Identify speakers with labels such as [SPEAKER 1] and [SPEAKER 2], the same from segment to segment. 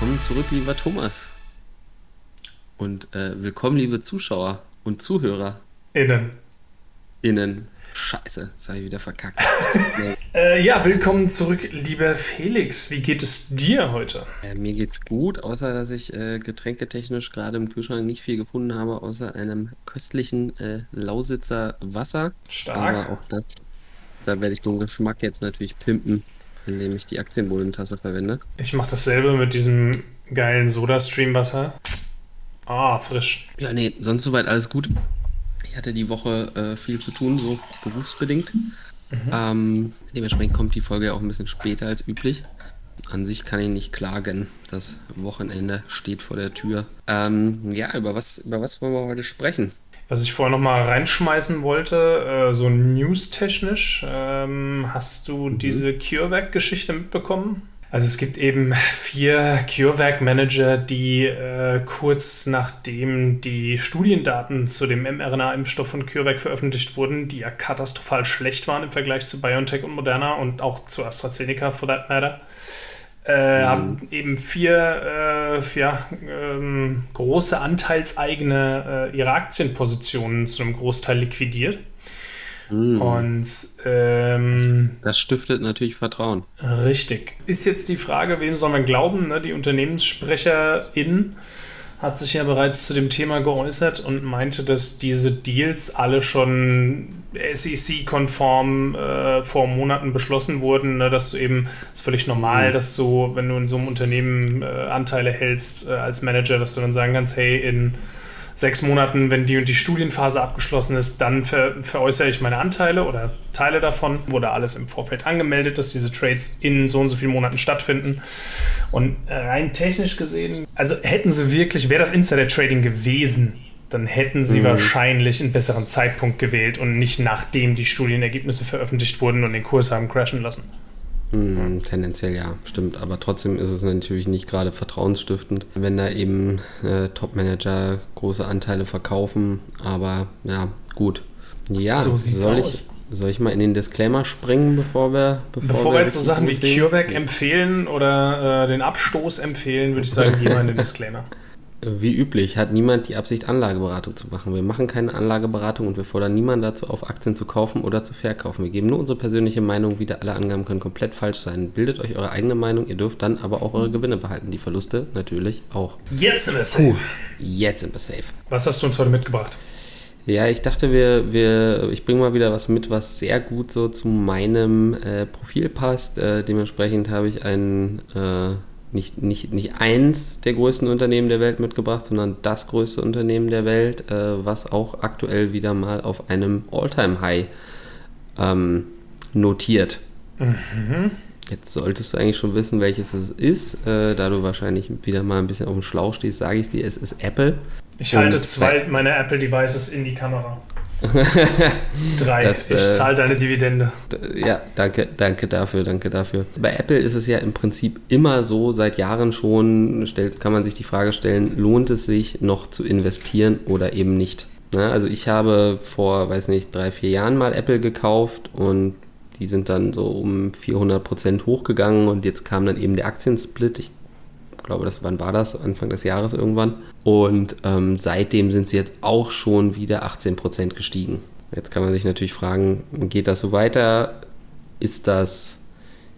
[SPEAKER 1] willkommen zurück, lieber Thomas. Und äh, willkommen, liebe Zuschauer und Zuhörer.
[SPEAKER 2] Innen.
[SPEAKER 1] Innen. Scheiße, das habe ich wieder verkackt.
[SPEAKER 2] Äh, ja, willkommen zurück, lieber Felix. Wie geht es dir heute?
[SPEAKER 1] Äh, mir geht's gut, außer dass ich äh, getränketechnisch gerade im Kühlschrank nicht viel gefunden habe, außer einem köstlichen äh, Lausitzer Wasser.
[SPEAKER 2] Stark.
[SPEAKER 1] Aber auch das, da werde ich den Geschmack jetzt natürlich pimpen, indem ich die Aktienbohnentasse verwende.
[SPEAKER 2] Ich mache dasselbe mit diesem geilen Soda-Stream-Wasser. Ah, frisch.
[SPEAKER 1] Ja, nee, sonst soweit alles gut. Ich hatte die Woche äh, viel zu tun, so berufsbedingt. Ähm, dementsprechend kommt die Folge auch ein bisschen später als üblich. An sich kann ich nicht klagen. Das Wochenende steht vor der Tür. Ähm, ja, über was, über was wollen wir heute sprechen?
[SPEAKER 2] Was ich vorher noch mal reinschmeißen wollte, äh, so news-technisch, ähm, hast du diese CureVac-Geschichte mitbekommen? Also es gibt eben vier CureVac-Manager, die äh, kurz nachdem die Studiendaten zu dem mRNA-Impfstoff von CureVac veröffentlicht wurden, die ja katastrophal schlecht waren im Vergleich zu BioNTech und Moderna und auch zu AstraZeneca for that matter, äh, haben eben vier äh, ja, ähm, große anteilseigene äh, ihre Aktienpositionen zu einem Großteil liquidiert.
[SPEAKER 1] Hm,
[SPEAKER 2] Und ähm,
[SPEAKER 1] das stiftet natürlich Vertrauen.
[SPEAKER 2] Richtig. Ist jetzt die Frage, wem soll man glauben? Ne? Die Unternehmenssprecherin hat sich ja bereits zu dem Thema geäußert und meinte, dass diese Deals alle schon SEC-konform äh, vor Monaten beschlossen wurden, ne? dass du eben, ist völlig normal,
[SPEAKER 1] Mhm.
[SPEAKER 2] dass du, wenn du in so einem Unternehmen äh, Anteile hältst äh, als Manager, dass du dann sagen kannst, hey, in sechs Monaten, wenn die und die Studienphase abgeschlossen ist, dann ver veräußere ich meine Anteile oder Teile davon. Wurde alles im Vorfeld angemeldet, dass diese Trades in so und so vielen Monaten stattfinden. Und rein technisch gesehen, also hätten sie wirklich, wäre das Insider-Trading gewesen, dann hätten sie
[SPEAKER 1] Mhm.
[SPEAKER 2] wahrscheinlich einen besseren Zeitpunkt gewählt und nicht nachdem die Studienergebnisse veröffentlicht wurden und den Kurs haben crashen lassen.
[SPEAKER 1] Hm, tendenziell ja, stimmt. Aber trotzdem ist es natürlich nicht gerade vertrauensstiftend, wenn da eben äh, Top-Manager große Anteile verkaufen. Aber ja, gut. Ja,
[SPEAKER 2] So
[SPEAKER 1] soll,
[SPEAKER 2] aus.
[SPEAKER 1] Ich, soll ich mal in den Disclaimer springen, bevor wir.
[SPEAKER 2] Bevor wir jetzt so Sachen wie? CureVac empfehlen oder äh, den Abstoß empfehlen, würde ich sagen, geh mal in den Disclaimer.
[SPEAKER 1] Wie üblich hat niemand die Absicht, Anlageberatung zu machen. Wir machen keine Anlageberatung und wir fordern niemanden dazu auf, Aktien zu kaufen oder zu verkaufen. Wir geben nur unsere persönliche Meinung wieder. Alle Angaben können komplett falsch sein. Bildet euch eure eigene Meinung. Ihr dürft dann aber auch eure Gewinne behalten. Die Verluste natürlich auch.
[SPEAKER 2] Jetzt sind wir safe.
[SPEAKER 1] Jetzt sind wir safe.
[SPEAKER 2] Was hast du uns heute mitgebracht?
[SPEAKER 1] Ja, ich dachte, wir, wir, ich bringe mal wieder was mit, was sehr gut so zu meinem äh, Profil passt. Äh, dementsprechend habe ich ein, äh, nicht, nicht, nicht eins der größten Unternehmen der Welt mitgebracht, sondern das größte Unternehmen der Welt, äh, was auch aktuell wieder mal auf einem All-Time-High ähm, notiert. Jetzt solltest du eigentlich schon wissen, welches es ist. Äh, da du wahrscheinlich wieder mal ein bisschen auf dem Schlauch stehst, sage ich dir, es ist Apple.
[SPEAKER 2] Ich halte zwei meiner Apple-Devices in die Kamera. Drei.
[SPEAKER 1] Das,
[SPEAKER 2] ich
[SPEAKER 1] äh,
[SPEAKER 2] zahle deine Dividende.
[SPEAKER 1] Ja, danke, danke dafür, danke dafür. Bei Apple ist es ja im Prinzip immer so, seit Jahren schon, stellt, kann man sich die Frage stellen, lohnt es sich noch zu investieren oder eben nicht? Na, also ich habe vor, weiß nicht, drei, vier Jahren mal Apple gekauft und die sind dann so um 400 Prozent hochgegangen und jetzt kam dann eben der Aktiensplit. Ich glaube, das, wann war das? Anfang des Jahres irgendwann. Und ähm, seitdem sind sie jetzt auch schon wieder 18 Prozent gestiegen. Jetzt kann man sich natürlich fragen, geht das so weiter? Ist das,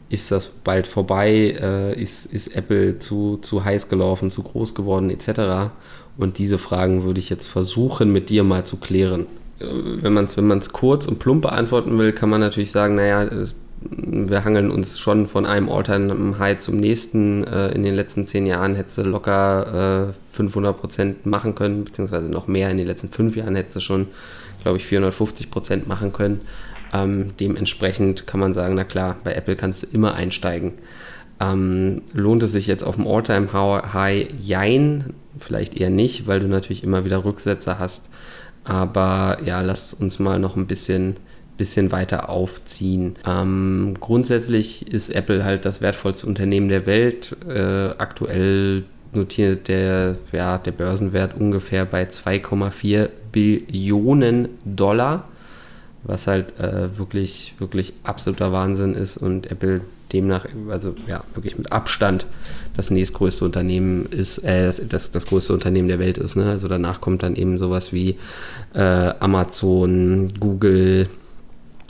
[SPEAKER 1] ist das bald vorbei? Äh, ist, ist Apple zu, zu heiß gelaufen, zu groß geworden, etc.? Und diese Fragen würde ich jetzt versuchen, mit dir mal zu klären. Äh, Wenn man es wenn kurz und plump beantworten will, kann man natürlich sagen, naja, wir hangeln uns schon von einem All-Time-High zum nächsten. Äh, in den letzten zehn Jahren hättest du locker äh, 500 Prozent machen können, beziehungsweise noch mehr. In den letzten fünf Jahren hättest du schon, glaube ich, 450 Prozent machen können. Ähm, dementsprechend kann man sagen, na klar, bei Apple kannst du immer einsteigen. Ähm, lohnt es sich jetzt auf dem All-Time-High? Jein, vielleicht eher nicht, weil du natürlich immer wieder Rücksätze hast. Aber ja, lass uns mal noch ein bisschen, bisschen weiter aufziehen. Ähm, grundsätzlich ist Apple halt das wertvollste Unternehmen der Welt. Äh, aktuell notiert der, ja, der Börsenwert ungefähr bei 2,4 Billionen Dollar. was halt äh, wirklich, wirklich absoluter Wahnsinn ist und Apple demnach, also ja, wirklich mit Abstand das nächstgrößte Unternehmen ist, äh, das, das, das größte Unternehmen der Welt ist. Ne? Also danach kommt dann eben sowas wie äh, Amazon, Google,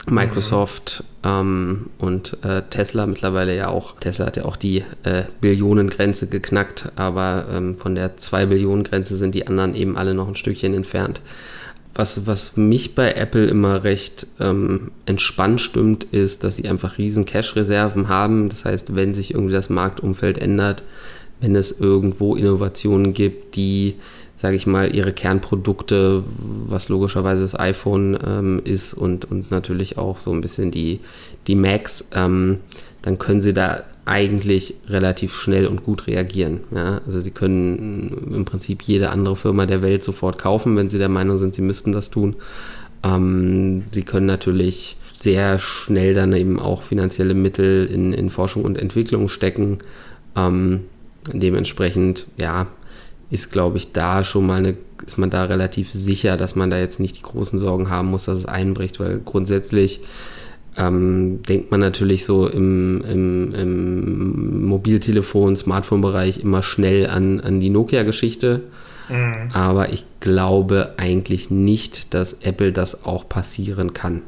[SPEAKER 1] Microsoft ähm, und äh, Tesla mittlerweile ja auch. Tesla hat ja auch die äh, Billionengrenze geknackt, aber ähm, von der 2 Billionen Grenze sind die anderen eben alle noch ein Stückchen entfernt. Was, was mich bei Apple immer recht ähm, entspannt stimmt, ist, dass sie einfach riesen Cash-Reserven haben. Das heißt, wenn sich irgendwie das Marktumfeld ändert, wenn es irgendwo Innovationen gibt, die, sage ich mal, ihre Kernprodukte, was logischerweise das iPhone ähm, ist und, und natürlich auch so ein bisschen die, die Macs, ähm, dann können sie da eigentlich relativ schnell und gut reagieren. Ja? Also sie können im Prinzip jede andere Firma der Welt sofort kaufen, wenn sie der Meinung sind, sie müssten das tun. Ähm, sie können natürlich sehr schnell dann eben auch finanzielle Mittel in, in Forschung und Entwicklung stecken. Ähm, dementsprechend, ja, ist, glaube ich, da schon mal eine, ist man da relativ sicher, dass man da jetzt nicht die großen Sorgen haben muss, dass es einbricht, weil grundsätzlich ähm, denkt man natürlich so im, im, im Mobiltelefon, Smartphone-Bereich immer schnell an, an die Nokia-Geschichte. Mhm. Aber ich glaube eigentlich nicht, dass Apple das auch passieren kann.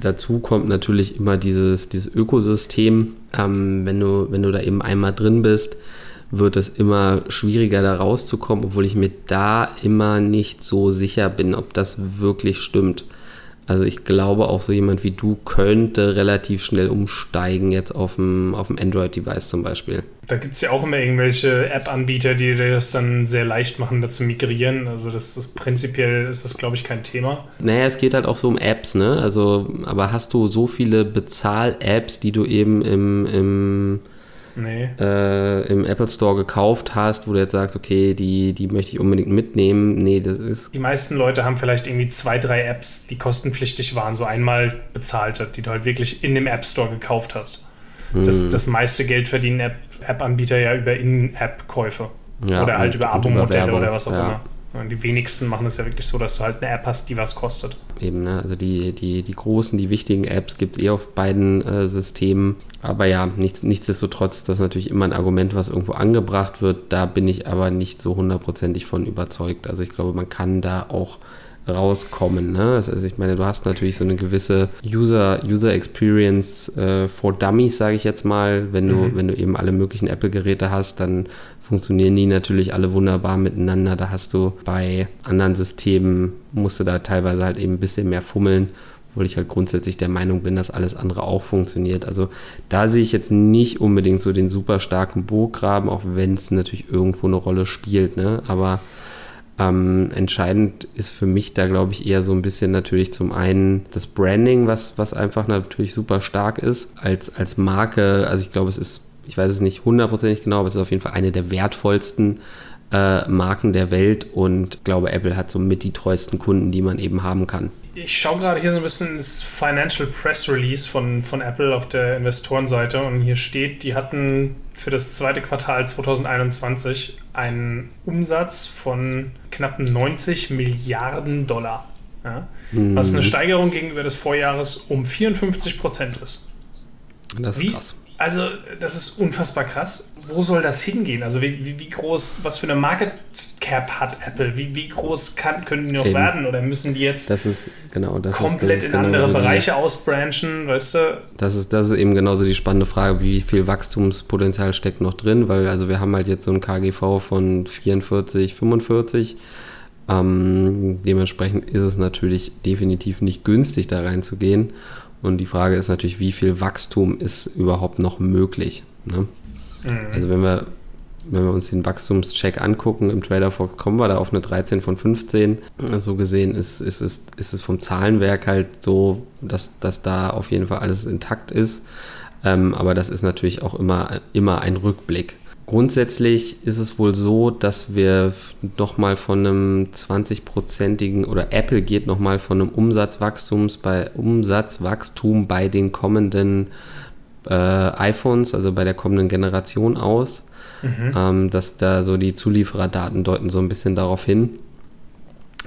[SPEAKER 1] Dazu kommt natürlich immer dieses, dieses Ökosystem. Ähm, wenn, du, wenn du da eben einmal drin bist, wird es immer schwieriger da rauszukommen, obwohl ich mir da immer nicht so sicher bin, ob das wirklich stimmt. Also ich glaube auch so jemand wie du könnte relativ schnell umsteigen jetzt auf dem, auf dem Android-Device zum Beispiel.
[SPEAKER 2] Da gibt es ja auch immer irgendwelche App-Anbieter, die dir das dann sehr leicht machen, da zu migrieren. Also das ist prinzipiell ist das, glaube ich, kein Thema.
[SPEAKER 1] Naja, es geht halt auch so um Apps, ne? Also, aber hast du so viele Bezahl-Apps, die du eben im, im nee. äh, im Apple Store gekauft hast, wo du jetzt sagst, okay, die, die möchte ich unbedingt mitnehmen. Nee, das ist.
[SPEAKER 2] Die meisten Leute haben vielleicht irgendwie zwei, drei Apps, die kostenpflichtig waren, so einmal bezahlte, die du halt wirklich in dem App Store gekauft hast. Hm. Das, das meiste Geld verdienen App-Anbieter ja über In-App-Käufe. Ja, oder halt über Abo-Modelle oder was auch ja. immer. Die wenigsten machen es ja wirklich so, dass du halt eine App hast, die was kostet.
[SPEAKER 1] Eben, ne? also die, die, die großen, die wichtigen Apps gibt es eh auf beiden äh, Systemen. Aber ja, nichts, nichtsdestotrotz ist das natürlich immer ein Argument, was irgendwo angebracht wird. Da bin ich aber nicht so hundertprozentig von überzeugt. Also ich glaube, man kann da auch rauskommen. Ne? Also ich meine, du hast natürlich so eine gewisse User, User Experience äh, for Dummies, sage ich jetzt mal. Wenn du, mhm. wenn du eben alle möglichen Apple-Geräte hast, dann funktionieren die natürlich alle wunderbar miteinander. Da hast du bei anderen Systemen, musst du da teilweise halt eben ein bisschen mehr fummeln, obwohl ich halt grundsätzlich der Meinung bin, dass alles andere auch funktioniert. Also da sehe ich jetzt nicht unbedingt so den super starken Burggraben, auch wenn es natürlich irgendwo eine Rolle spielt. Ne? Aber ähm, entscheidend ist für mich da, glaube ich, eher so ein bisschen natürlich zum einen das Branding, was, was einfach natürlich super stark ist als, als Marke. Also ich glaube, es ist ich weiß es nicht hundertprozentig genau, aber es ist auf jeden Fall eine der wertvollsten äh, Marken der Welt und ich glaube, Apple hat somit die treuesten Kunden, die man eben haben kann.
[SPEAKER 2] Ich schaue gerade hier so ein bisschen das Financial Press Release von, von Apple auf der Investorenseite und hier steht, die hatten für das zweite Quartal 2021 einen Umsatz von knapp 90 Milliarden Dollar. Ja? Mhm. Was eine Steigerung gegenüber des Vorjahres um 54 Prozent ist.
[SPEAKER 1] Das ist Wie, krass.
[SPEAKER 2] Also, das ist unfassbar krass. Wo soll das hingehen? Also, wie, wie, wie groß, was für eine Market Cap hat Apple? Wie, wie groß kann, können die noch Eben. werden? Oder müssen die jetzt
[SPEAKER 1] das ist, genau, das
[SPEAKER 2] komplett
[SPEAKER 1] ist,
[SPEAKER 2] in andere Bereiche ausbranchen? Weißt du?
[SPEAKER 1] Das ist, das ist eben genauso die spannende Frage, wie viel Wachstumspotenzial steckt noch drin? Weil, also, wir haben halt jetzt so ein KGV von 44, 45. Ähm, dementsprechend ist es natürlich definitiv nicht günstig, da reinzugehen. Und die Frage ist natürlich, wie viel Wachstum ist überhaupt noch möglich? Ne? Mhm. Also wenn wir, wenn wir uns den Wachstumscheck angucken, im Trader Fox kommen wir da auf eine 13 von 15. So gesehen ist, ist, ist, ist es vom Zahlenwerk halt so, dass, dass da auf jeden Fall alles intakt ist. Ähm, aber das ist natürlich auch immer, immer ein Rückblick. Grundsätzlich ist es wohl so, dass wir nochmal von einem 20-prozentigen oder Apple geht nochmal von einem Umsatzwachstums bei Umsatzwachstum bei den kommenden äh, iPhones, also bei der kommenden Generation aus. Mhm. Ähm, dass da so die Zuliefererdaten deuten so ein bisschen darauf hin.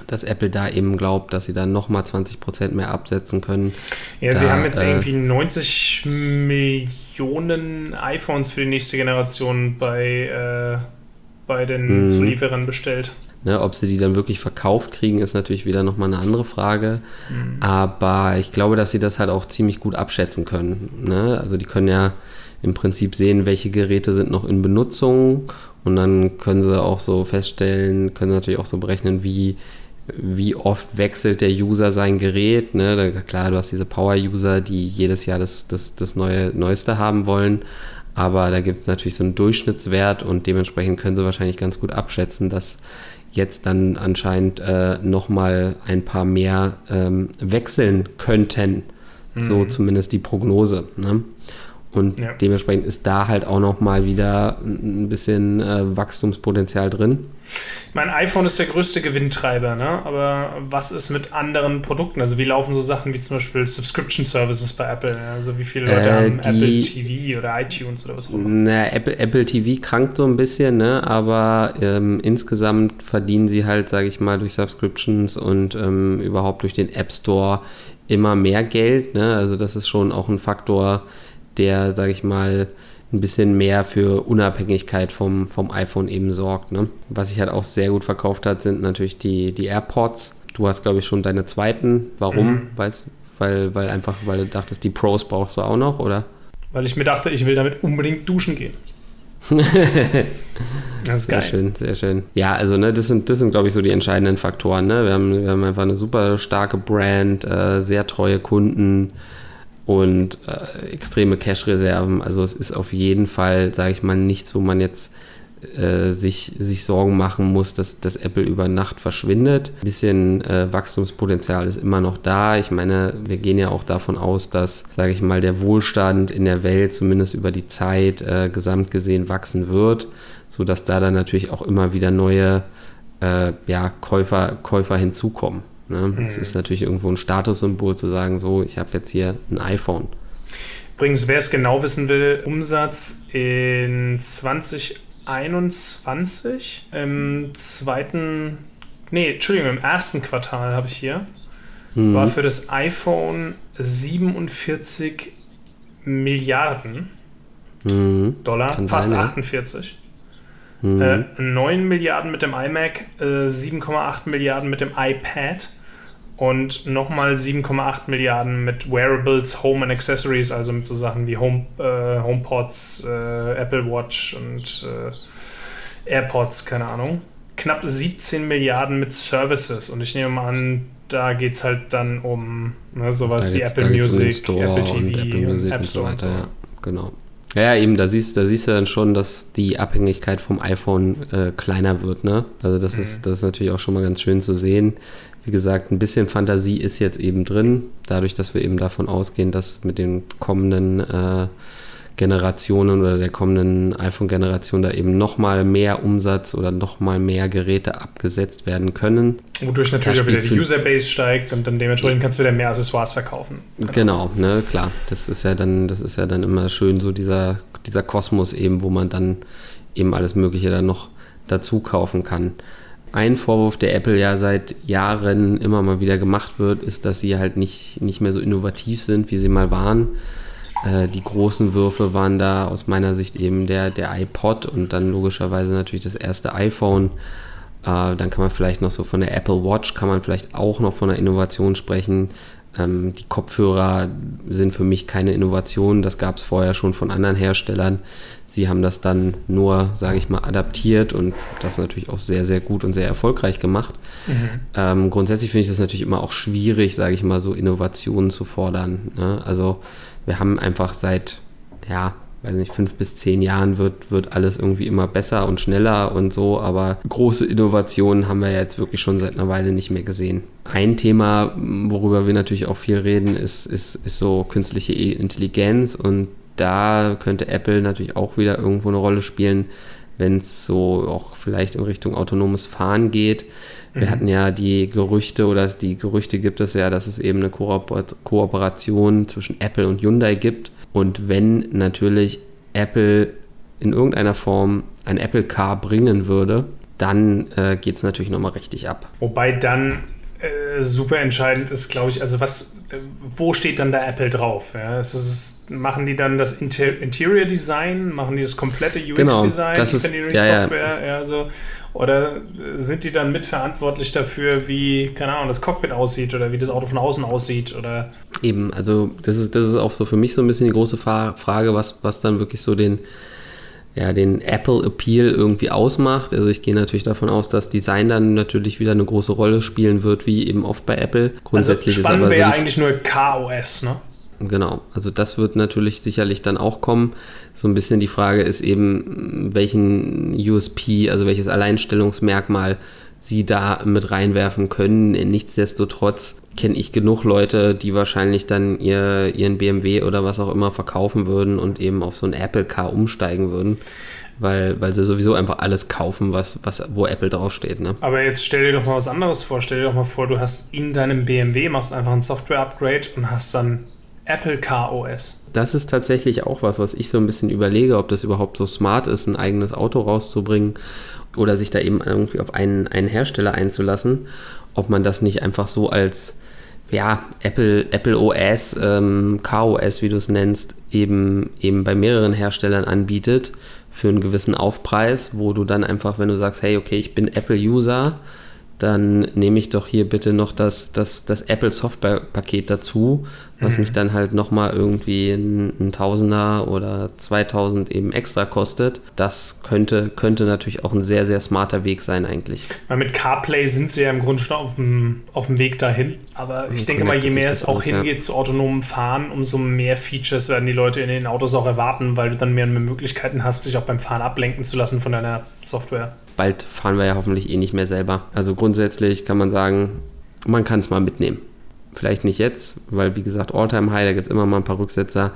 [SPEAKER 1] Dass Apple da eben glaubt, dass sie dann nochmal 20% mehr absetzen können.
[SPEAKER 2] Ja,
[SPEAKER 1] da,
[SPEAKER 2] sie haben jetzt
[SPEAKER 1] äh,
[SPEAKER 2] irgendwie 90 Millionen iPhones für die nächste Generation bei, äh, bei den
[SPEAKER 1] Mhm.
[SPEAKER 2] Zulieferern bestellt.
[SPEAKER 1] Ne, ob sie die dann wirklich verkauft kriegen, ist natürlich wieder nochmal eine andere Frage.
[SPEAKER 2] Mhm.
[SPEAKER 1] Aber ich glaube, dass sie das halt auch ziemlich gut abschätzen können. Ne? Also die können ja im Prinzip sehen, welche Geräte sind noch in Benutzung und dann können sie auch so feststellen, können sie natürlich auch so berechnen, wie, wie oft wechselt der User sein Gerät. Ne? Klar, du hast diese Power-User, die jedes Jahr das, das, das neue, Neueste haben wollen. Aber da gibt es natürlich so einen Durchschnittswert und dementsprechend können sie wahrscheinlich ganz gut abschätzen, dass jetzt dann anscheinend äh, nochmal ein paar mehr ähm, wechseln könnten. So
[SPEAKER 2] Mhm.
[SPEAKER 1] zumindest die Prognose. Ne? Und
[SPEAKER 2] Ja.
[SPEAKER 1] dementsprechend ist da halt auch nochmal wieder ein bisschen äh, Wachstumspotenzial drin.
[SPEAKER 2] Mein iPhone ist der größte Gewinntreiber, ne? aber was ist mit anderen Produkten? Also wie laufen so Sachen wie zum Beispiel Subscription Services bei Apple? Also wie viele Leute
[SPEAKER 1] Äh,
[SPEAKER 2] haben Apple TV oder iTunes oder was auch immer?
[SPEAKER 1] Na, Apple, Apple TV krankt so ein bisschen, ne? aber ähm, insgesamt verdienen sie halt, sage ich mal, durch Subscriptions und ähm, überhaupt durch den App Store immer mehr Geld. Ne? Also das ist schon auch ein Faktor, der, sage ich mal, ein bisschen mehr für Unabhängigkeit vom, vom iPhone eben sorgt. Ne? Was sich halt auch sehr gut verkauft hat, sind natürlich die, die AirPods. Du hast, glaube ich, schon deine zweiten. Warum?
[SPEAKER 2] Mhm.
[SPEAKER 1] Weil's, weil, weil einfach, weil du dachtest, die Pros brauchst du auch noch, oder?
[SPEAKER 2] Weil ich mir dachte, ich will damit unbedingt duschen gehen. das ist
[SPEAKER 1] Sehr
[SPEAKER 2] geil.
[SPEAKER 1] schön, sehr schön. Ja, also ne, das sind, das sind glaube ich, so die entscheidenden Faktoren. Ne? Wir, haben, wir haben einfach eine super starke Brand, äh, sehr treue Kunden und äh, extreme Cash-Reserven. Also es ist auf jeden Fall, sage ich mal, nichts, wo man jetzt äh, sich, sich Sorgen machen muss, dass, dass Apple über Nacht verschwindet. Ein bisschen äh, Wachstumspotenzial ist immer noch da. Ich meine, wir gehen ja auch davon aus, dass, sage ich mal, der Wohlstand in der Welt zumindest über die Zeit äh, gesamt gesehen wachsen wird, sodass da dann natürlich auch immer wieder neue äh, ja, Käufer, Käufer hinzukommen. Ne? Es ist natürlich irgendwo ein Statussymbol zu sagen, so, ich habe jetzt hier ein iPhone.
[SPEAKER 2] Übrigens, wer es genau wissen will, Umsatz in 2021 im zweiten, nee, Entschuldigung, im ersten Quartal habe ich hier,
[SPEAKER 1] Mhm.
[SPEAKER 2] war für das iPhone 47 Milliarden
[SPEAKER 1] Mhm.
[SPEAKER 2] Dollar,
[SPEAKER 1] Kann
[SPEAKER 2] fast
[SPEAKER 1] sein, ja.
[SPEAKER 2] 48.
[SPEAKER 1] Mhm.
[SPEAKER 2] Äh, 9 Milliarden mit dem iMac, äh, 7,8 Milliarden mit dem iPad und nochmal 7,8 Milliarden mit Wearables, Home and Accessories, also mit so Sachen wie Home, äh, HomePods, äh, Apple Watch und äh, AirPods, keine Ahnung. Knapp 17 Milliarden mit Services und ich nehme mal an, da geht es halt dann um ne, sowas
[SPEAKER 1] Da
[SPEAKER 2] wie Apple
[SPEAKER 1] um
[SPEAKER 2] Music,
[SPEAKER 1] Store
[SPEAKER 2] Apple TV,
[SPEAKER 1] und Apple Music
[SPEAKER 2] App
[SPEAKER 1] und so
[SPEAKER 2] Store und so.
[SPEAKER 1] weiter. Ja, genau. Ja, eben, da siehst, da siehst du dann schon, dass die Abhängigkeit vom iPhone äh, kleiner wird, ne? Also das
[SPEAKER 2] Mhm.
[SPEAKER 1] ist, das ist natürlich auch schon mal ganz schön zu sehen. Wie gesagt, ein bisschen Fantasie ist jetzt eben drin, dadurch, dass wir eben davon ausgehen, dass mit den kommenden äh, Generationen oder der kommenden iPhone-Generation da eben nochmal mehr Umsatz oder nochmal mehr Geräte abgesetzt werden können.
[SPEAKER 2] Wodurch natürlich auch wieder die Userbase steigt und dann dementsprechend kannst du wieder mehr Accessoires verkaufen.
[SPEAKER 1] Genau, ne, klar. Das ist ja dann, das ist ja dann immer schön, so dieser, dieser Kosmos eben, wo man dann eben alles Mögliche dann noch dazu kaufen kann. Ein Vorwurf, der Apple ja seit Jahren immer mal wieder gemacht wird, ist, dass sie halt nicht, nicht mehr so innovativ sind, wie sie mal waren. Äh, die großen Würfe waren da aus meiner Sicht eben der, der iPod und dann logischerweise natürlich das erste iPhone. Äh, dann kann man vielleicht noch so von der Apple Watch, kann man vielleicht auch noch von einer Innovation sprechen. Ähm, die Kopfhörer sind für mich keine Innovation, das gab es vorher schon von anderen Herstellern. Sie haben das dann nur, sage ich mal, adaptiert und das natürlich auch sehr, sehr gut und sehr erfolgreich gemacht. Ähm, grundsätzlich finde ich das natürlich immer auch schwierig, sage ich mal, so Innovationen zu fordern. Ne? Also wir haben einfach seit, ja, weiß nicht, fünf bis zehn Jahren wird, wird alles irgendwie immer besser und schneller und so, aber große Innovationen haben wir jetzt wirklich schon seit einer Weile nicht mehr gesehen. Ein Thema, worüber wir natürlich auch viel reden, ist, ist, ist so künstliche Intelligenz und da könnte Apple natürlich auch wieder irgendwo eine Rolle spielen, wenn es so auch vielleicht in Richtung autonomes Fahren geht. Wir hatten ja die Gerüchte oder die Gerüchte gibt es ja, dass es eben eine Kooper Kooperation zwischen Apple und Hyundai gibt. Und wenn natürlich Apple in irgendeiner Form ein Apple Car bringen würde, dann äh, geht es natürlich nochmal richtig ab.
[SPEAKER 2] Wobei dann äh, super entscheidend ist, glaube ich, also was, wo steht dann der Apple drauf? Ja? Ist, machen die dann das Inter Interior Design, machen die das komplette UX-Design,
[SPEAKER 1] genau, das ist,
[SPEAKER 2] ja, Software, ja. ja. so, oder sind die dann mitverantwortlich dafür, wie, keine Ahnung, das Cockpit aussieht oder wie das Auto von außen aussieht? Oder?
[SPEAKER 1] Eben, also das ist, das ist auch so für mich so ein bisschen die große Frage, was, was dann wirklich so den ja, den Apple-Appeal irgendwie ausmacht. Also ich gehe natürlich davon aus, dass Design dann natürlich wieder eine große Rolle spielen wird, wie eben oft bei Apple.
[SPEAKER 2] Grundsätzlich also spannend wäre so eigentlich nur KOS, ne?
[SPEAKER 1] Genau, also das wird natürlich sicherlich dann auch kommen. So ein bisschen die Frage ist eben, welchen USP, also welches Alleinstellungsmerkmal sie da mit reinwerfen können. Nichtsdestotrotz kenne ich genug Leute, die wahrscheinlich dann ihr, ihren BMW oder was auch immer verkaufen würden und eben auf so ein Apple Car umsteigen würden. Weil, weil sie sowieso einfach alles kaufen, was, was, wo Apple draufsteht. Ne?
[SPEAKER 2] Aber jetzt stell dir doch mal was anderes vor. Stell dir doch mal vor, du hast in deinem BMW, machst einfach ein Software-Upgrade und hast dann Apple Car OS.
[SPEAKER 1] Das ist tatsächlich auch was, was ich so ein bisschen überlege, ob das überhaupt so smart ist, ein eigenes Auto rauszubringen oder sich da eben irgendwie auf einen, einen Hersteller einzulassen. Ob man das nicht einfach so als ja, Apple, Apple OS, ähm, KOS, wie du es nennst, eben, eben bei mehreren Herstellern anbietet für einen gewissen Aufpreis, wo du dann einfach, wenn du sagst, hey, okay, ich bin Apple-User, dann nehme ich doch hier bitte noch das, das, das Apple Software-Paket dazu, was mhm. mich dann halt nochmal irgendwie ein, ein, Tausender oder 2000 eben extra kostet. Das könnte, könnte natürlich auch ein sehr, sehr smarter Weg sein eigentlich.
[SPEAKER 2] Weil mit CarPlay sind sie ja im Grunde schon auf dem, auf dem Weg dahin. Aber ich denke mal, je mehr es auch hingeht ja. zu autonomem Fahren, umso mehr Features werden die Leute in den Autos auch erwarten, weil du dann mehr und mehr Möglichkeiten hast, sich auch beim Fahren ablenken zu lassen von deiner Software.
[SPEAKER 1] Bald fahren wir ja hoffentlich eh nicht mehr selber. Also grundsätzlich kann man sagen, man kann es mal mitnehmen. Vielleicht nicht jetzt, weil wie gesagt, Alltime High, da gibt es immer mal ein paar Rücksetzer.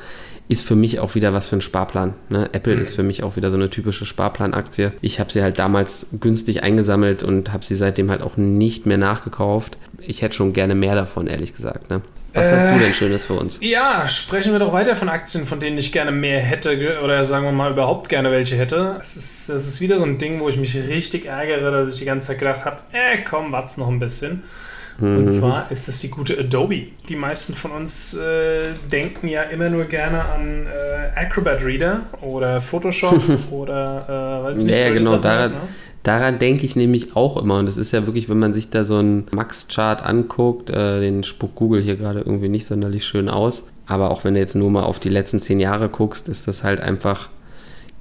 [SPEAKER 1] Ist für mich auch wieder was für ein Sparplan. Ne? Apple mhm. ist für mich auch wieder so eine typische Sparplanaktie. Ich habe sie halt damals günstig eingesammelt und habe sie seitdem halt auch nicht mehr nachgekauft. Ich hätte schon gerne mehr davon, ehrlich gesagt. Ne? Was äh, hast du denn Schönes für uns?
[SPEAKER 2] Ja, sprechen wir doch weiter von Aktien, von denen ich gerne mehr hätte oder sagen wir mal überhaupt gerne welche hätte. Das ist, das ist wieder so ein Ding, wo ich mich richtig ärgere, dass ich die ganze Zeit gedacht habe, äh, komm, wart's noch ein bisschen. Und mhm. zwar ist das die gute Adobe. Die meisten von uns äh, denken ja immer nur gerne an äh, Acrobat Reader oder Photoshop oder
[SPEAKER 1] äh, weiß nicht, ja, genau, daran, ne? daran denke ich nämlich auch immer. Und das ist ja wirklich, wenn man sich da so einen Max-Chart anguckt, äh, den spuckt Google hier gerade irgendwie nicht sonderlich schön aus. Aber auch wenn du jetzt nur mal auf die letzten zehn Jahre guckst, ist das halt einfach,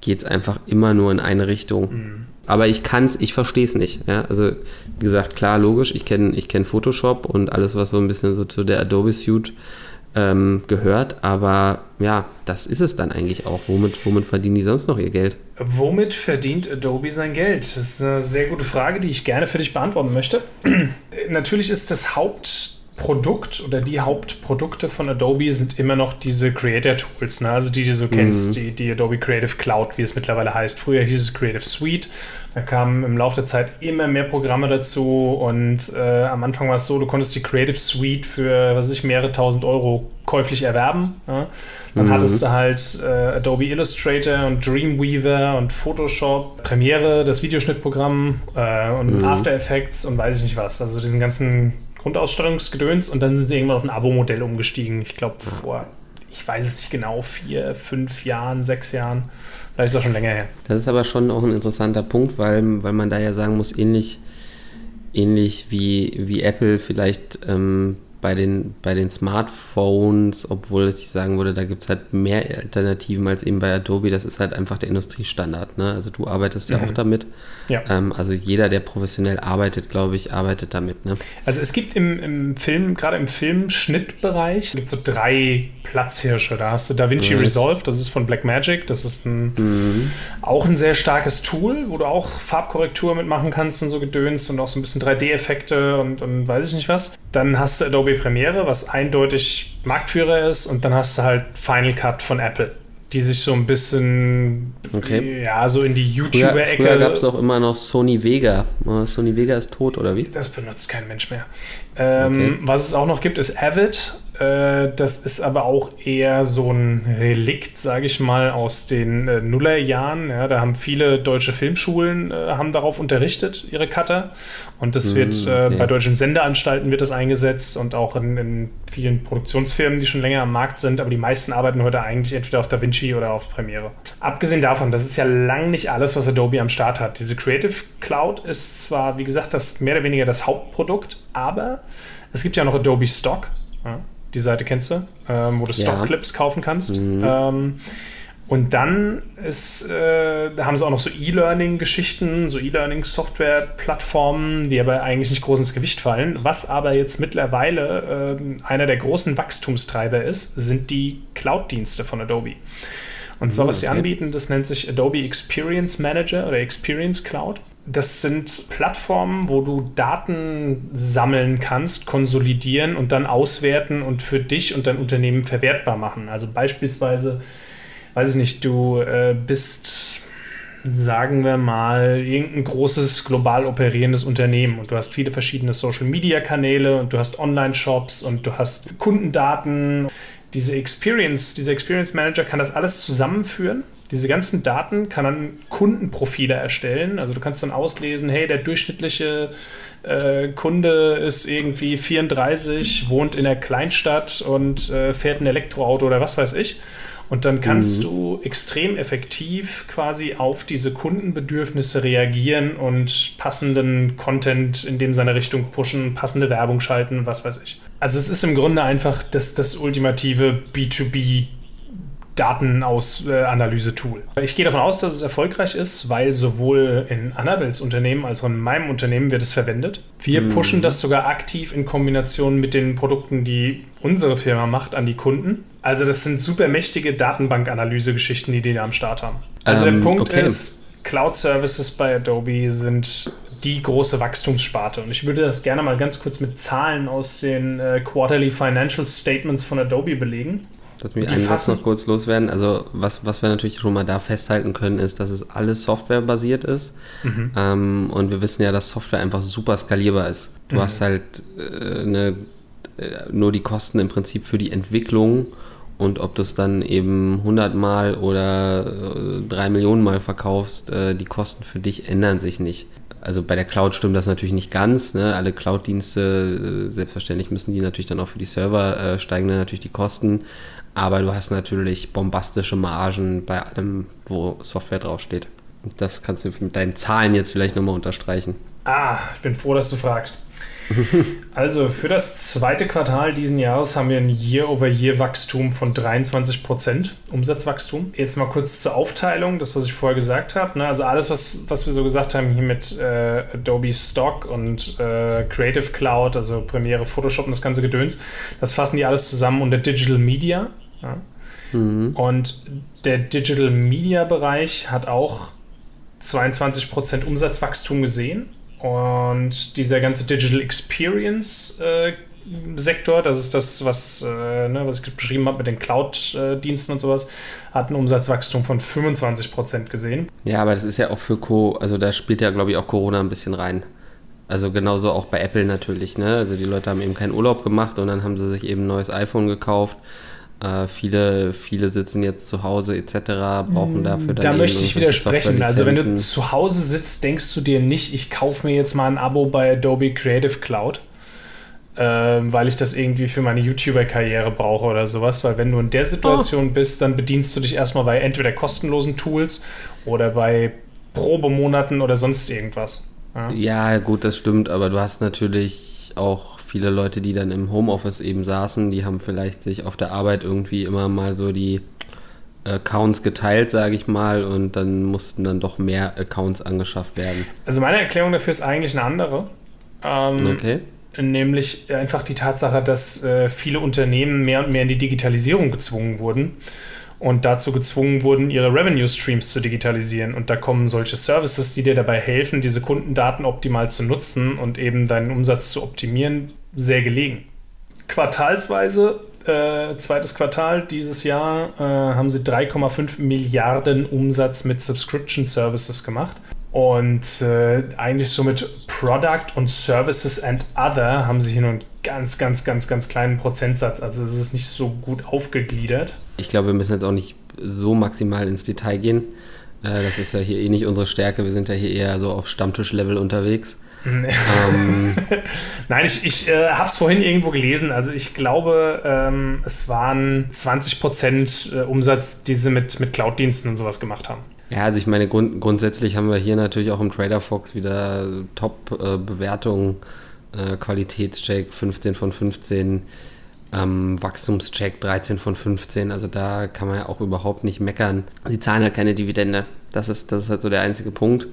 [SPEAKER 1] geht es einfach immer nur in eine Richtung. Mhm. Aber ich kann es, ich verstehe es nicht. Ja? Also, wie gesagt, klar, logisch, ich kenne ich kenn Photoshop und alles, was so ein bisschen so zu der Adobe Suite ähm, gehört. Aber ja, das ist es dann eigentlich auch. Womit, womit verdienen die sonst noch ihr Geld?
[SPEAKER 2] Womit verdient Adobe sein Geld? Das ist eine sehr gute Frage, die ich gerne für dich beantworten möchte. Natürlich ist das Haupt Produkt oder die Hauptprodukte von Adobe sind immer noch diese Creator Tools, ne? also die, die du so kennst, mhm. die, die Adobe Creative Cloud, wie es mittlerweile heißt. Früher hieß es Creative Suite, da kamen im Laufe der Zeit immer mehr Programme dazu und äh, am Anfang war es so, du konntest die Creative Suite für, was weiß ich, mehrere tausend Euro käuflich erwerben. Ja? Dann mhm. hattest du halt äh, Adobe Illustrator und Dreamweaver und Photoshop, Premiere, das Videoschnittprogramm äh, und mhm. After Effects und weiß ich nicht was. Also diesen ganzen Grundausstattungsgedöns und dann sind sie irgendwann auf ein Abo-Modell umgestiegen. Ich glaube, vor, ich weiß es nicht genau, vier, fünf Jahren, sechs Jahren. Vielleicht ist das schon länger her.
[SPEAKER 1] Das ist aber schon auch ein interessanter Punkt, weil, weil man da ja sagen muss, ähnlich, ähnlich wie, wie Apple vielleicht ähm, bei den, bei den Smartphones, obwohl ich sagen würde, da gibt es halt mehr Alternativen als eben bei Adobe. Das ist halt einfach der Industriestandard. Ne? Also du arbeitest ja mhm. auch damit. Ja. Ähm, also jeder, der professionell arbeitet, glaube ich, arbeitet damit. Ne?
[SPEAKER 2] Also es gibt im, im Film, gerade im Filmschnittbereich, gibt so drei Platzhirsche. Da hast du DaVinci yes. Resolve, das ist von Blackmagic. Das ist ein, mhm. auch ein sehr starkes Tool, wo du auch Farbkorrektur mitmachen kannst und so gedönst und auch so ein bisschen 3D-Effekte und, und weiß ich nicht was. Dann hast du Adobe Premiere, was eindeutig Marktführer ist, und dann hast du halt Final Cut von Apple, die sich so ein bisschen, okay. ja, so in die YouTuber-Ecke.
[SPEAKER 1] Früher, früher gab es auch immer noch Sony Vega. Sony Vega ist tot, oder wie?
[SPEAKER 2] Das benutzt kein Mensch mehr. Ähm, okay. Was es auch noch gibt, ist Avid. Äh, das ist aber auch eher so ein Relikt, sage ich mal, aus den äh, Nullerjahren. Ja, da haben viele deutsche Filmschulen äh, haben darauf unterrichtet, ihre Cutter. Und das wird mm, okay. bei deutschen Sendeanstalten wird das eingesetzt und auch in, in, vielen Produktionsfirmen, die schon länger am Markt sind. Aber die meisten arbeiten heute eigentlich entweder auf DaVinci oder auf Premiere. Abgesehen davon, das ist ja lang nicht alles, was Adobe am Start hat. Diese Creative Cloud ist zwar, wie gesagt, das mehr oder weniger das Hauptprodukt, aber es gibt ja noch Adobe Stock. Ja die Seite kennst du, ähm, wo du ja. Stock-Clips kaufen kannst. Mhm. Ähm, und dann ist, äh, da haben sie auch noch so E-Learning-Geschichten, so E-Learning-Software-Plattformen, die aber eigentlich nicht groß ins Gewicht fallen. Was aber jetzt mittlerweile äh, einer der großen Wachstumstreiber ist, sind die Cloud-Dienste von Adobe. Und zwar, was sie anbieten, das nennt sich Adobe Experience Manager oder Experience Cloud. Das sind Plattformen, wo du Daten sammeln kannst, konsolidieren und dann auswerten und für dich und dein Unternehmen verwertbar machen. Also beispielsweise, weiß ich nicht, du äh, bist sagen wir mal, irgendein großes global operierendes Unternehmen und du hast viele verschiedene Social-Media-Kanäle und du hast Online-Shops und du hast Kundendaten diese Experience, dieser Experience Manager kann das alles zusammenführen. Diese ganzen Daten kann dann Kundenprofile erstellen. Also du kannst dann auslesen, hey, der durchschnittliche äh, Kunde ist irgendwie 34, wohnt in der Kleinstadt und äh, fährt ein Elektroauto oder was weiß ich. Und dann kannst mhm. du extrem effektiv quasi auf diese Kundenbedürfnisse reagieren und passenden Content in dem seine Richtung pushen, passende Werbung schalten, was weiß ich. Also es ist im Grunde einfach das, das ultimative B2B Datenausanalyse-Tool. Ich gehe davon aus, dass es erfolgreich ist, weil sowohl in Annabels Unternehmen als auch in meinem Unternehmen wird es verwendet. Wir mhm. pushen das sogar aktiv in Kombination mit den Produkten, die unsere Firma macht, an die Kunden. Also das sind super mächtige Datenbankanalyse-Geschichten, die die da am Start haben. Also um, der ähm, Punkt okay. ist, Cloud Services bei Adobe sind die große Wachstumssparte. Und ich würde das gerne mal ganz kurz mit Zahlen aus den äh, Quarterly Financial Statements von Adobe belegen.
[SPEAKER 1] Lass mich einen Satz noch kurz loswerden. Also, was, was wir natürlich schon mal da festhalten können, ist, dass es alles softwarebasiert ist. Mhm. Ähm, und wir wissen ja, dass Software einfach super skalierbar ist. Du mhm. hast halt äh, eine, äh, nur die Kosten im Prinzip für die Entwicklung. Und ob du es dann eben 100 Mal oder äh, 3 Millionen Mal verkaufst, äh, die Kosten für dich ändern sich nicht also bei der Cloud stimmt das natürlich nicht ganz. Ne? Alle Cloud-Dienste, äh, selbstverständlich müssen die natürlich dann auch für die Server äh, steigen dann natürlich die Kosten. Aber du hast natürlich bombastische Margen bei allem, wo Software draufsteht. Und das kannst du mit deinen Zahlen jetzt vielleicht nochmal unterstreichen.
[SPEAKER 2] Ah, ich bin froh, dass du fragst. also für das zweite Quartal diesen Jahres haben wir ein Year-over-Year-Wachstum von 23%, Umsatzwachstum. Jetzt mal kurz zur Aufteilung, das, was ich vorher gesagt habe. Ne? Also alles, was, was wir so gesagt haben hier mit äh, Adobe Stock und äh, Creative Cloud, also Premiere, Photoshop und das ganze Gedöns, das fassen die alles zusammen unter Digital Media. Ja. Mhm. Und der Digital Media Bereich hat auch 22% Umsatzwachstum gesehen. Und dieser ganze Digital Experience äh, Sektor, das ist das, was, äh, ne, was ich beschrieben habe mit den Cloud-Diensten und sowas, hat ein Umsatzwachstum von 25% gesehen.
[SPEAKER 1] Ja, aber das ist ja auch für Co, also da spielt ja, glaube ich, auch Corona ein bisschen rein. Also genauso auch bei Apple natürlich, ne? Also die Leute haben eben keinen Urlaub gemacht und dann haben sie sich eben ein neues iPhone gekauft äh, viele, viele sitzen jetzt zu Hause etc., brauchen dafür
[SPEAKER 2] dann. Da möchte ich widersprechen. Also, wenn du zu Hause sitzt, denkst du dir nicht, ich kaufe mir jetzt mal ein Abo bei Adobe Creative Cloud, äh, weil ich das irgendwie für meine YouTuber-Karriere brauche oder sowas. Weil, wenn du in der Situation oh. bist, dann bedienst du dich erstmal bei entweder kostenlosen Tools oder bei Probemonaten oder sonst irgendwas.
[SPEAKER 1] Ja, ja gut, das stimmt, aber du hast natürlich auch viele Leute, die dann im Homeoffice eben saßen, die haben vielleicht sich auf der Arbeit irgendwie immer mal so die Accounts geteilt, sage ich mal, und dann mussten dann doch mehr Accounts angeschafft werden.
[SPEAKER 2] Also meine Erklärung dafür ist eigentlich eine andere. Ähm, okay. Nämlich einfach die Tatsache, dass äh, viele Unternehmen mehr und mehr in die Digitalisierung gezwungen wurden und dazu gezwungen wurden, ihre Revenue Streams zu digitalisieren. Und da kommen solche Services, die dir dabei helfen, diese Kundendaten optimal zu nutzen und eben deinen Umsatz zu optimieren, sehr gelegen. Quartalsweise, äh, zweites Quartal dieses Jahr, äh, haben sie 3,5 Milliarden Umsatz mit Subscription Services gemacht. Und äh, eigentlich so mit Product und Services and Other haben sie hin und ganz, ganz, ganz, ganz kleinen Prozentsatz. Also es ist nicht so gut aufgegliedert.
[SPEAKER 1] Ich glaube, wir müssen jetzt auch nicht so maximal ins Detail gehen. Äh, das ist ja hier eh nicht unsere Stärke. Wir sind ja hier eher so auf Stammtischlevel unterwegs.
[SPEAKER 2] ähm, Nein, ich, ich äh, habe es vorhin irgendwo gelesen. Also ich glaube, ähm, es waren 20% äh, Umsatz, die sie mit, mit Cloud-Diensten und sowas gemacht haben.
[SPEAKER 1] Ja, also ich meine, grund grundsätzlich haben wir hier natürlich auch im Trader Fox wieder Top-Bewertungen, äh, äh, Qualitätscheck 15 von 15, ähm, Wachstumscheck 13 von 15. Also da kann man ja auch überhaupt nicht meckern. Sie zahlen ja keine Dividende. Das ist, das ist halt so der einzige Punkt,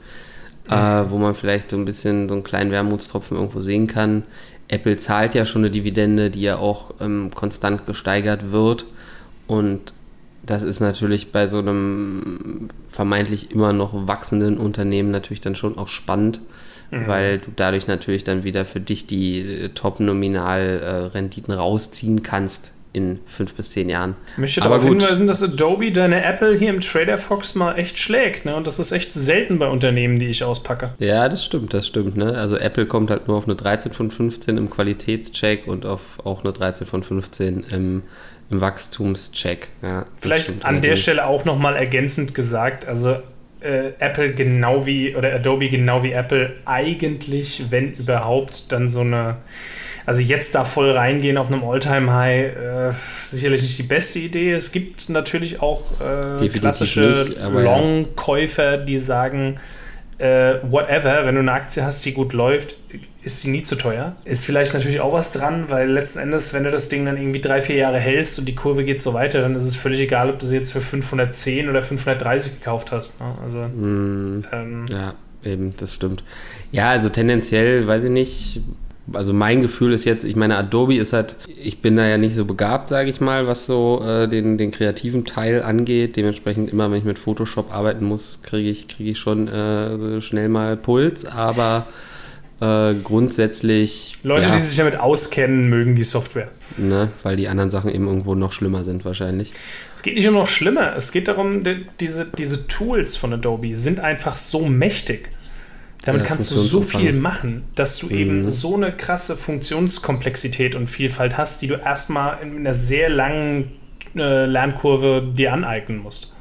[SPEAKER 1] okay. äh, wo man vielleicht so ein bisschen so einen kleinen Wermutstropfen irgendwo sehen kann. Apple zahlt ja schon eine Dividende, die ja auch ähm, konstant gesteigert wird. Und das ist natürlich bei so einem vermeintlich immer noch wachsenden Unternehmen natürlich dann schon auch spannend, mhm. weil du dadurch natürlich dann wieder für dich die äh, Top-Nominal-Renditen rausziehen kannst in fünf bis zehn Jahren.
[SPEAKER 2] Ich möchte Aber darauf gut. hinweisen, dass Adobe deine Apple hier im Trader Fox mal echt schlägt. Ne? Und das ist echt selten bei Unternehmen, die ich auspacke.
[SPEAKER 1] Ja, das stimmt, das stimmt. Ne? Also Apple kommt halt nur auf eine 13 von 15 im Qualitätscheck und auf auch eine 13 von 15 im ein Wachstumscheck. Ja,
[SPEAKER 2] Vielleicht an der Stelle auch nochmal ergänzend gesagt, also äh, Apple genau wie, oder Adobe genau wie Apple eigentlich, wenn überhaupt, dann so eine, also jetzt da voll reingehen auf einem Alltime-High, äh, sicherlich nicht die beste Idee. Es gibt natürlich auch äh, klassische Long-Käufer, die sagen, äh, whatever, wenn du eine Aktie hast, die gut läuft, ist sie nie zu teuer. Ist vielleicht natürlich auch was dran, weil letzten Endes, wenn du das Ding dann irgendwie drei, vier Jahre hältst und die Kurve geht so weiter, dann ist es völlig egal, ob du sie jetzt für 510 oder 530 gekauft hast. Ne? Also,
[SPEAKER 1] mm, ähm, ja, eben, das stimmt. Ja, also tendenziell, weiß ich nicht, also mein Gefühl ist jetzt, ich meine, Adobe ist halt, ich bin da ja nicht so begabt, sage ich mal, was so äh, den, den kreativen Teil angeht. Dementsprechend immer, wenn ich mit Photoshop arbeiten muss, kriege ich, krieg ich schon äh, schnell mal Puls, aber äh, grundsätzlich.
[SPEAKER 2] Leute, ja, die sich damit auskennen, mögen die Software.
[SPEAKER 1] Ne, weil die anderen Sachen eben irgendwo noch schlimmer sind, wahrscheinlich.
[SPEAKER 2] Es geht nicht um noch schlimmer. Es geht darum, die, diese, diese Tools von Adobe sind einfach so mächtig. Damit ja, kannst du so viel machen, dass du mhm. eben so eine krasse Funktionskomplexität und Vielfalt hast, die du erstmal in einer sehr langen äh, Lernkurve dir aneignen musst.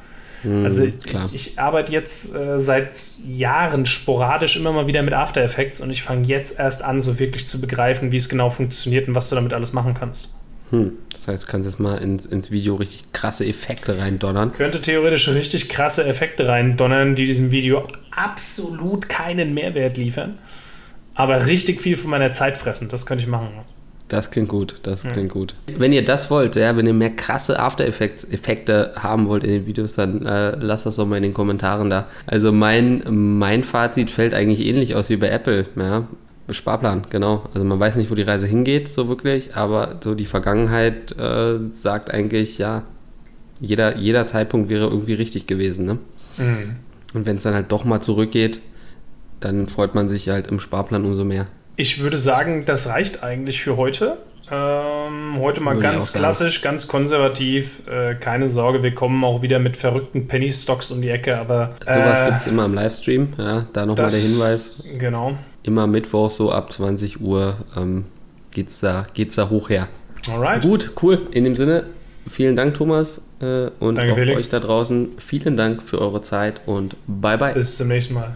[SPEAKER 2] Mhm, also ich, ich, arbeite jetzt äh, seit Jahren sporadisch immer mal wieder mit After Effects und ich fange jetzt erst an, so wirklich zu begreifen, wie es genau funktioniert und was du damit alles machen kannst.
[SPEAKER 1] Hm. Das heißt, du kannst jetzt mal ins, ins Video richtig krasse Effekte reindonnern.
[SPEAKER 2] Könnte theoretisch richtig krasse Effekte reindonnern, die diesem Video absolut keinen Mehrwert liefern, aber richtig viel von meiner Zeit fressen. Das könnte ich machen.
[SPEAKER 1] Das klingt gut, das klingt ja. gut. Wenn ihr das wollt, ja, wenn ihr mehr krasse After Effects Effekte haben wollt in den Videos, dann äh, lasst das doch mal in den Kommentaren da. Also mein, mein Fazit fällt eigentlich ähnlich aus wie bei Apple, ja. Sparplan, genau. Also man weiß nicht, wo die Reise hingeht, so wirklich, aber so die Vergangenheit äh, sagt eigentlich, ja, jeder, jeder Zeitpunkt wäre irgendwie richtig gewesen, ne? Mhm. Und wenn es dann halt doch mal zurückgeht, dann freut man sich halt im Sparplan umso mehr.
[SPEAKER 2] Ich würde sagen, das reicht eigentlich für heute. Ähm, heute mal würde ganz klassisch, ganz konservativ. Äh, keine Sorge, wir kommen auch wieder mit verrückten Penny Stocks um die Ecke, aber.
[SPEAKER 1] Äh, Sowas gibt es immer im Livestream, ja. Da nochmal der Hinweis.
[SPEAKER 2] Genau.
[SPEAKER 1] Immer Mittwoch, so ab 20 Uhr ähm, geht's da, geht's da hoch her. Alright. Gut, cool. In dem Sinne, vielen Dank, Thomas. Äh, und Danke, auch Felix. euch da draußen vielen Dank für eure Zeit und bye bye.
[SPEAKER 2] Bis zum nächsten Mal.